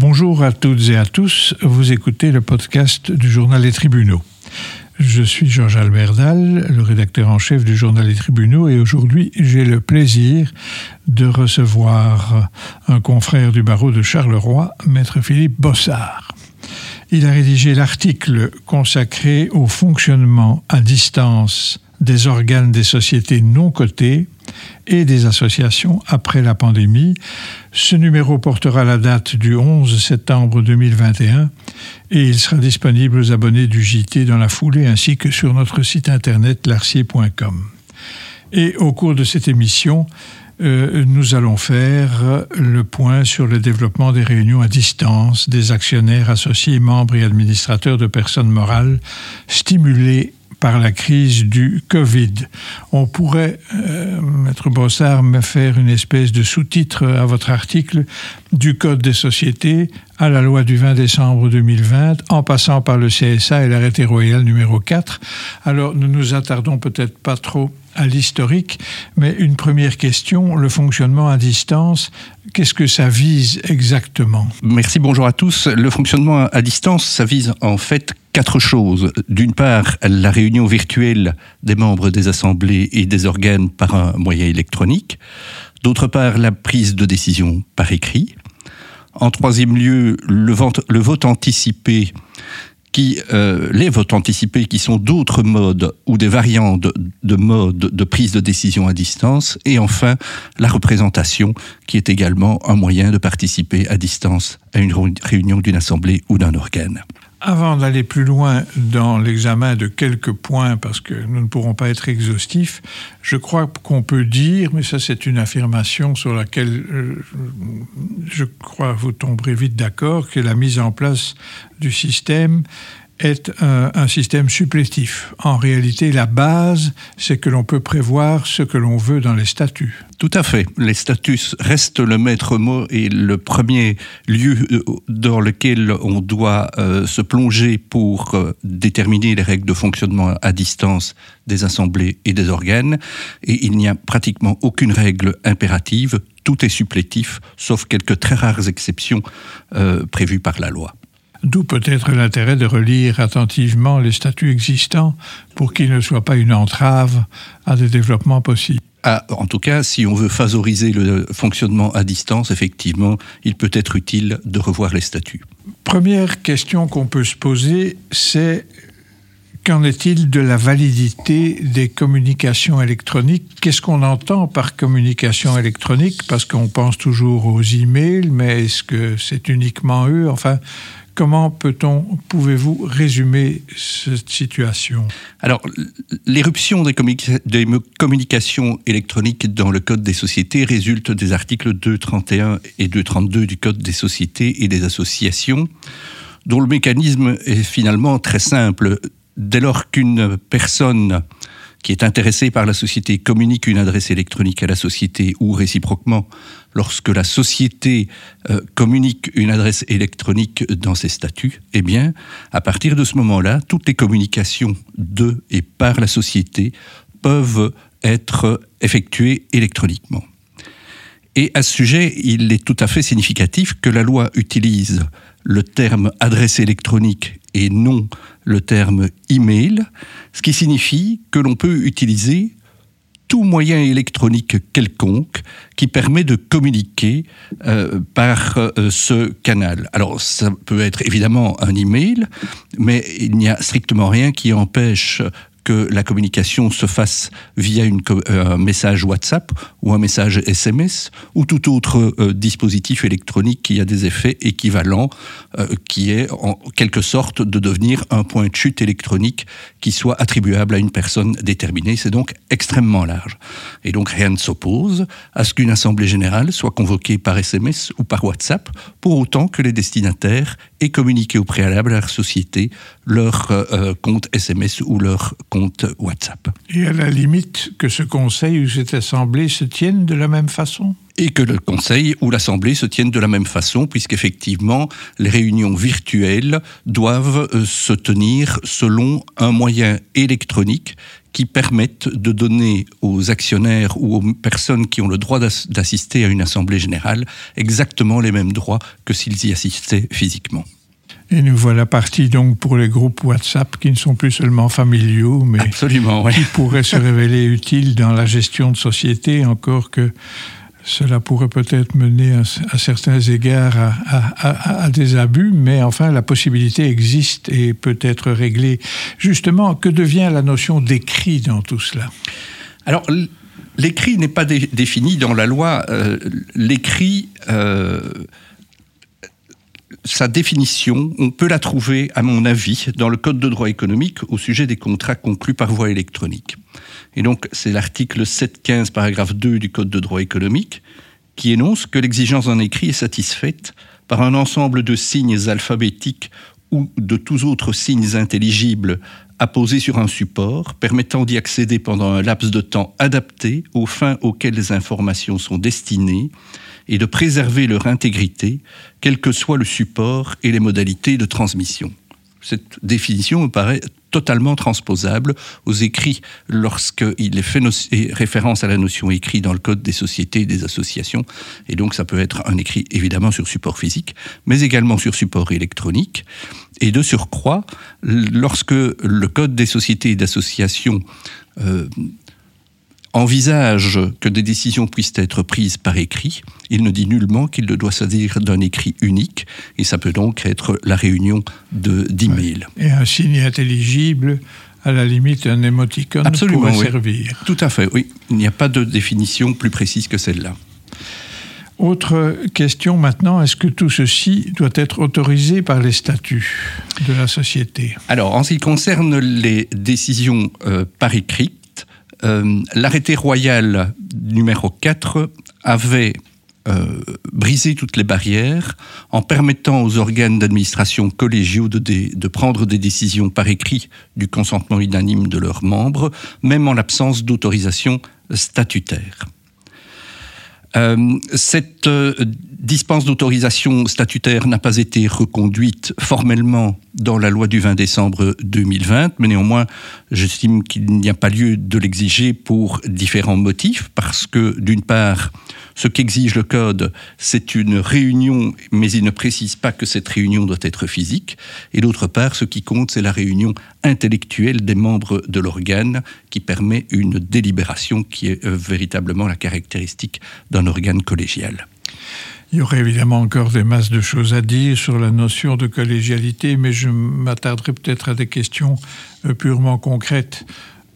Bonjour à toutes et à tous, vous écoutez le podcast du journal Les Tribunaux. Je suis Georges Albert Dalle, le rédacteur en chef du journal Les Tribunaux, et aujourd'hui j'ai le plaisir de recevoir un confrère du barreau de Charleroi, maître Philippe Bossard. Il a rédigé l'article consacré au fonctionnement à distance des organes des sociétés non cotées et des associations après la pandémie. Ce numéro portera la date du 11 septembre 2021 et il sera disponible aux abonnés du JT dans la foulée ainsi que sur notre site internet larcier.com. Et au cours de cette émission, euh, nous allons faire le point sur le développement des réunions à distance des actionnaires, associés, membres et administrateurs de personnes morales stimulés par la crise du Covid. On pourrait, euh, Maître Brossard, me faire une espèce de sous-titre à votre article du Code des sociétés à la loi du 20 décembre 2020, en passant par le CSA et l'arrêté royal numéro 4. Alors, nous nous attardons peut-être pas trop à l'historique, mais une première question, le fonctionnement à distance, qu'est-ce que ça vise exactement? Merci, bonjour à tous. Le fonctionnement à distance, ça vise en fait quatre choses. D'une part, la réunion virtuelle des membres des assemblées et des organes par un moyen électronique. D'autre part, la prise de décision par écrit. En troisième lieu, le vote, anticipé qui, euh, les votes anticipés qui sont d'autres modes ou des variantes de modes de prise de décision à distance, et enfin la représentation qui est également un moyen de participer à distance à une réunion d'une assemblée ou d'un organe. Avant d'aller plus loin dans l'examen de quelques points, parce que nous ne pourrons pas être exhaustifs, je crois qu'on peut dire, mais ça c'est une affirmation sur laquelle euh, je crois vous tomberez vite d'accord, que la mise en place du système est un, système supplétif. En réalité, la base, c'est que l'on peut prévoir ce que l'on veut dans les statuts. Tout à fait. Les statuts restent le maître mot et le premier lieu euh, dans lequel on doit euh, se plonger pour euh, déterminer les règles de fonctionnement à distance des assemblées et des organes. Et il n'y a pratiquement aucune règle impérative. Tout est supplétif, sauf quelques très rares exceptions prévues par la loi. D'où peut-être l'intérêt de relire attentivement les statuts existants pour qu'ils ne soient pas une entrave à des développements possibles. Ah, en tout cas, si on veut favoriser le fonctionnement à distance, effectivement, il peut être utile de revoir les statuts. Première question qu'on peut se poser, c'est qu'en est-il de la validité des communications électroniques? Qu'est-ce qu'on entend par communication électronique? Parce qu'on pense toujours aux emails, mais est-ce que c'est uniquement eux? Enfin, Comment peut-on, pouvez-vous résumer cette situation? Alors, l'éruption des, des, communications électroniques dans le Code des sociétés résulte des articles 231 et 232 du Code des sociétés et des associations, dont le mécanisme est finalement très simple. Dès lors qu'une personne qui est intéressé par la société communique une adresse électronique à la société ou réciproquement lorsque la société euh, communique une adresse électronique dans ses statuts, eh bien, à partir de ce moment-là, toutes les communications de et par la société peuvent être effectuées électroniquement. Et à ce sujet, il est tout à fait significatif que la loi utilise le terme adresse électronique et non le terme email, ce qui signifie que l'on peut utiliser tout moyen électronique quelconque qui permet de communiquer euh, par euh, ce canal. Alors ça peut être évidemment un email, mais il n'y a strictement rien qui empêche que la communication se fasse via euh, un message WhatsApp ou un message SMS ou tout autre euh, dispositif électronique qui a des effets équivalents, euh, qui est en quelque sorte de devenir un point de chute électronique qui soit attribuable à une personne déterminée. C'est donc extrêmement large. Et donc rien ne s'oppose à ce qu'une assemblée générale soit convoquée par SMS ou par WhatsApp, pour autant que les destinataires aient communiqué au préalable à la société leur euh, compte SMS ou leur compte WhatsApp. Et à la limite, que ce conseil ou cette assemblée se tiennent de la même façon? Et que le Conseil ou l'Assemblée se tiennent de la même façon, puisqu'effectivement, les réunions virtuelles doivent euh, se tenir selon un moyen électronique qui permettent de donner aux actionnaires ou aux personnes qui ont le droit d'assister à une assemblée générale exactement les mêmes droits que s'ils y assistaient physiquement. Et nous voilà partis donc pour les groupes WhatsApp qui ne sont plus seulement familiaux, mais Absolument, qui pourraient se révéler utiles dans la gestion de société, encore que cela pourrait peut-être mener à, certains égards à, des abus, mais enfin la possibilité existe et peut être réglée. Justement, que devient la notion d'écrit dans tout cela? Alors, l'écrit n'est pas défini dans la loi. Euh, l'écrit... Euh, sa définition, on peut la trouver, à mon avis, dans le Code de droit économique au sujet des contrats conclus par voie électronique. Et donc, c'est l'article 715, paragraphe 2 du Code de droit économique, qui énonce que l'exigence d'un écrit est satisfaite par un ensemble de signes alphabétiques ou de tous autres signes intelligibles apposés sur un support permettant d'y accéder pendant un laps de temps adapté aux fins auxquelles les informations sont destinées et de préserver leur intégrité, quel que soit le support et les modalités de transmission. Cette définition me paraît totalement transposable aux écrits lorsqu'il est fait référence à la notion écrit dans le code des sociétés et des associations. Et donc ça peut être un écrit évidemment sur support physique, mais également sur support électronique. Et de surcroît, lorsque le code des sociétés et d'associations envisage que des décisions puissent être prises par écrit, il ne dit nullement qu'il ne doit s'agir d'un écrit unique, et ça peut donc être la réunion d'emails. et un signe intelligible, à la limite, un émoticône Absolument, pourrait servir. Tout à fait, oui. Il n'y a pas de définition plus précise que celle-là. Autre question maintenant, est-ce que tout ceci doit être autorisé par les statuts de la société? Alors, en ce qui concerne les décisions euh, par écrit, euh, l'arrêté royal numéro 4 avait euh, brisé toutes les barrières en permettant aux organes d'administration collégiaux de, prendre des décisions par écrit du consentement unanime de leurs membres, même en l'absence d'autorisation statutaire. Euh, dispense d'autorisation statutaire n'a pas été reconduite formellement dans la loi du 20 décembre 2020, mais néanmoins, j'estime qu'il n'y a pas lieu de l'exiger pour différents motifs, parce que d'une part, ce qu'exige le Code, c'est une réunion, mais il ne précise pas que cette réunion doit être physique. Et d'autre part, ce qui compte, c'est la réunion intellectuelle des membres de l'organe qui permet une délibération qui est euh, véritablement la caractéristique d'un organe collégial. Il y aurait évidemment encore des masses de choses à dire sur la notion de collégialité, mais je m'attarderai peut-être à des questions euh, purement concrètes.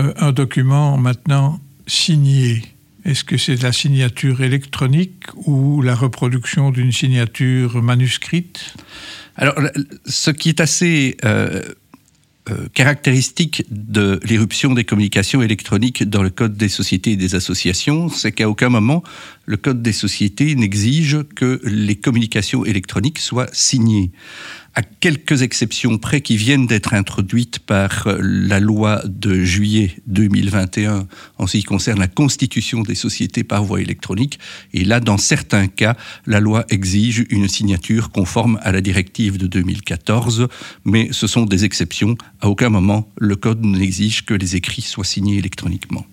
Euh, un document maintenant signé, est-ce que c'est la signature électronique ou la reproduction d'une signature manuscrite? Alors, ce qui est assez euh, euh, caractéristique de l'éruption des communications électroniques dans le Code des sociétés et des associations, c'est qu'à aucun moment le Code des sociétés n'exige que les communications électroniques soient signées à quelques exceptions près qui viennent d'être introduites par euh, la loi de juillet 2021 en ce qui concerne la constitution des sociétés par voie électronique. Et là, dans certains cas, la loi exige une signature conforme à la directive de 2014, mais ce sont des exceptions. À aucun moment, le Code n'exige que les écrits soient signés électroniquement.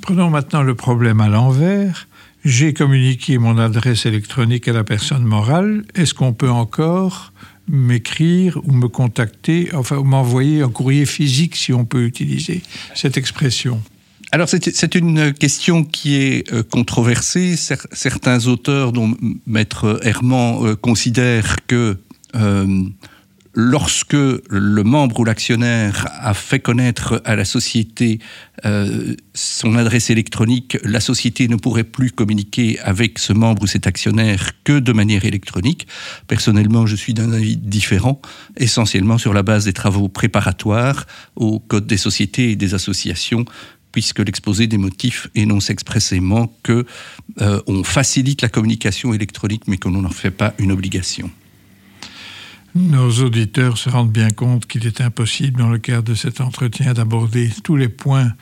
Prenons maintenant le problème à l'envers. J'ai communiqué mon adresse électronique à la personne morale. Est-ce qu'on peut encore m'écrire ou me contacter, enfin m'envoyer un courrier physique si on peut utiliser cette expression alors c'est une question qui est euh, controversée. Certains auteurs, dont Maître Herman, euh, considèrent que euh, lorsque le membre ou l'actionnaire a fait connaître à la société euh, son adresse électronique, la société ne pourrait plus communiquer avec ce membre ou cet actionnaire que de manière électronique. Personnellement, je suis d'un avis différent, essentiellement sur la base des travaux préparatoires au Code des sociétés et des associations puisque l'exposé des motifs énonce expressément que euh, on facilite la communication électronique mais qu'on n'en fait pas une obligation. Nos auditeurs se rendent bien compte qu'il est impossible, dans le cadre de cet entretien, d'aborder tous les points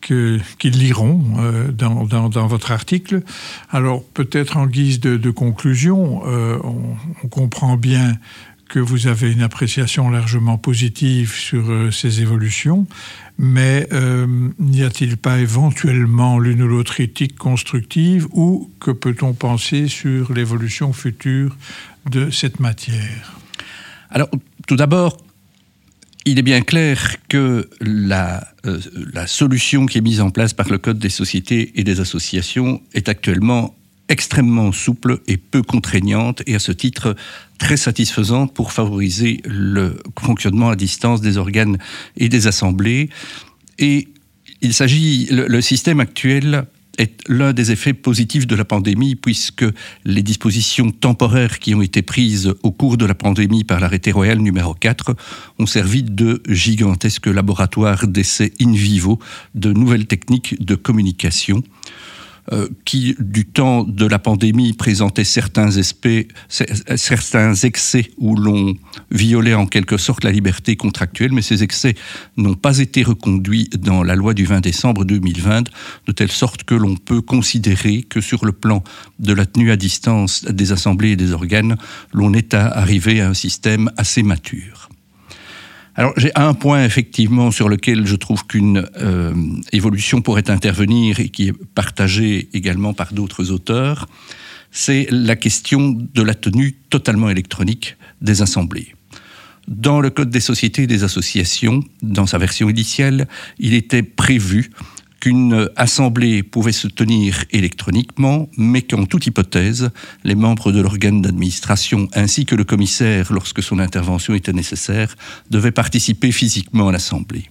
qu'ils liront euh, dans, dans, votre article. Alors peut-être en guise de, conclusion, euh, on, comprend bien que vous avez une appréciation largement positive sur euh, ces évolutions, mais n'y a-t-il pas éventuellement l'une ou l'autre éthique constructive ou que peut-on penser sur l'évolution future de cette matière? Alors tout d'abord, il est bien clair que la, euh, la, solution qui est mise en place par le Code des sociétés et des associations est actuellement extrêmement souple et peu contraignante et à ce titre très satisfaisante pour favoriser le fonctionnement à distance des organes et des assemblées. Et il s'agit, le système actuel est l'un des effets positifs de la pandémie, puisque les dispositions temporaires qui ont été prises au cours de la pandémie par l'arrêté royal numéro 4 ont servi de gigantesques laboratoires d'essais in vivo de nouvelles techniques de communication. Euh, qui, du temps de la pandémie, présentait certains, certains excès où l'on violait en quelque sorte la liberté contractuelle, mais ces excès n'ont pas été reconduits dans la loi du 20 décembre 2020, de telle sorte que l'on peut considérer que sur le plan de la tenue à distance des assemblées et des organes, l'on est arrivé à un système assez mature. Alors j'ai un point effectivement sur lequel je trouve qu'une euh, évolution pourrait intervenir et qui est partagée également par d'autres auteurs, c'est la question de la tenue totalement électronique des assemblées. Dans le Code des sociétés et des associations, dans sa version initiale, il était prévu qu'une assemblée pouvait se tenir électroniquement, mais qu'en toute hypothèse, les membres de l'organe d'administration ainsi que le commissaire, lorsque son intervention était nécessaire, devaient participer physiquement à l'assemblée.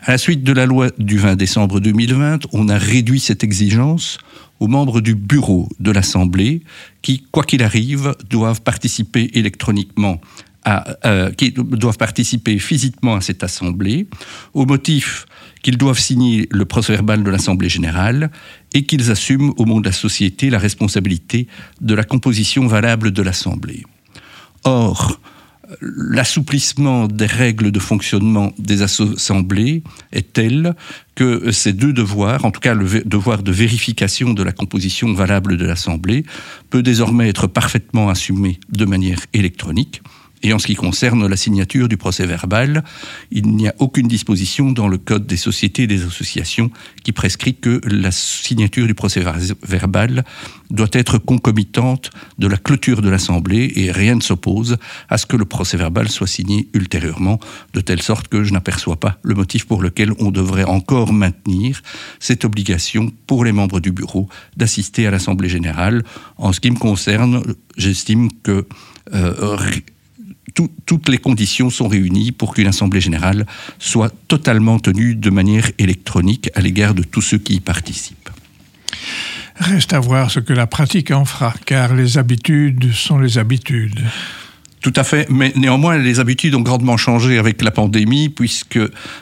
À la suite de la loi du 20 décembre 2020, on a réduit cette exigence aux membres du bureau de l'Assemblée qui, quoi qu'il arrive, doivent participer électroniquement à, euh, qui doivent participer physiquement à cette assemblée, au motif qu'ils doivent signer le procès-verbal de l'Assemblée générale et qu'ils assument au monde de la société la responsabilité de la composition valable de l'Assemblée. Or, l'assouplissement des règles de fonctionnement des assemblées est tel que ces deux devoirs, en tout cas le devoir de vérification de la composition valable de l'Assemblée, peut désormais être parfaitement assumé de manière électronique. Et en ce qui concerne la signature du procès verbal, il n'y a aucune disposition dans le Code des sociétés et des associations qui prescrit que la signature du procès verbal doit être concomitante de la clôture de l'Assemblée et rien ne s'oppose à ce que le procès verbal soit signé ultérieurement, de telle sorte que je n'aperçois pas le motif pour lequel on devrait encore maintenir cette obligation pour les membres du bureau d'assister à l'Assemblée générale. En ce qui me concerne, j'estime que euh, tout, toutes les conditions sont réunies pour qu'une assemblée générale soit totalement tenue de manière électronique à l'égard de tous ceux qui y participent. Reste à voir ce que la pratique en fera, car les habitudes sont les habitudes. Tout à fait, mais néanmoins, les habitudes ont grandement changé avec la pandémie, puisque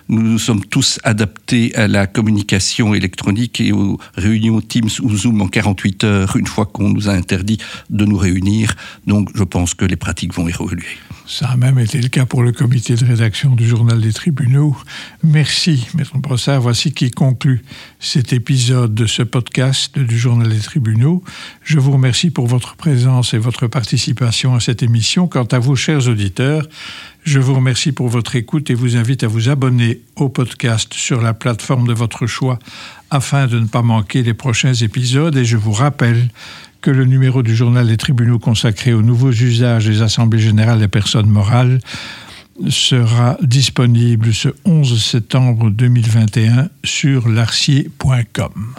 nous nous sommes tous adaptés à la communication électronique et aux réunions Teams ou Zoom en 48 heures, une fois qu'on nous a interdit de nous réunir. Donc, je pense que les pratiques vont évoluer. Ça a même été le cas pour le comité de rédaction du journal des tribunaux. Merci, Maître Brossard. Voici qui conclut cet épisode de ce podcast du journal des tribunaux. Je vous remercie pour votre présence et votre participation à cette émission. Quant à vous, chers auditeurs, je vous remercie pour votre écoute et vous invite à vous abonner au podcast sur la plateforme de votre choix afin de ne pas manquer les prochains épisodes. Et je vous rappelle que le numéro du journal des tribunaux consacré aux nouveaux usages des assemblées générales des personnes morales sera disponible ce 11 septembre 2021 sur larcier.com.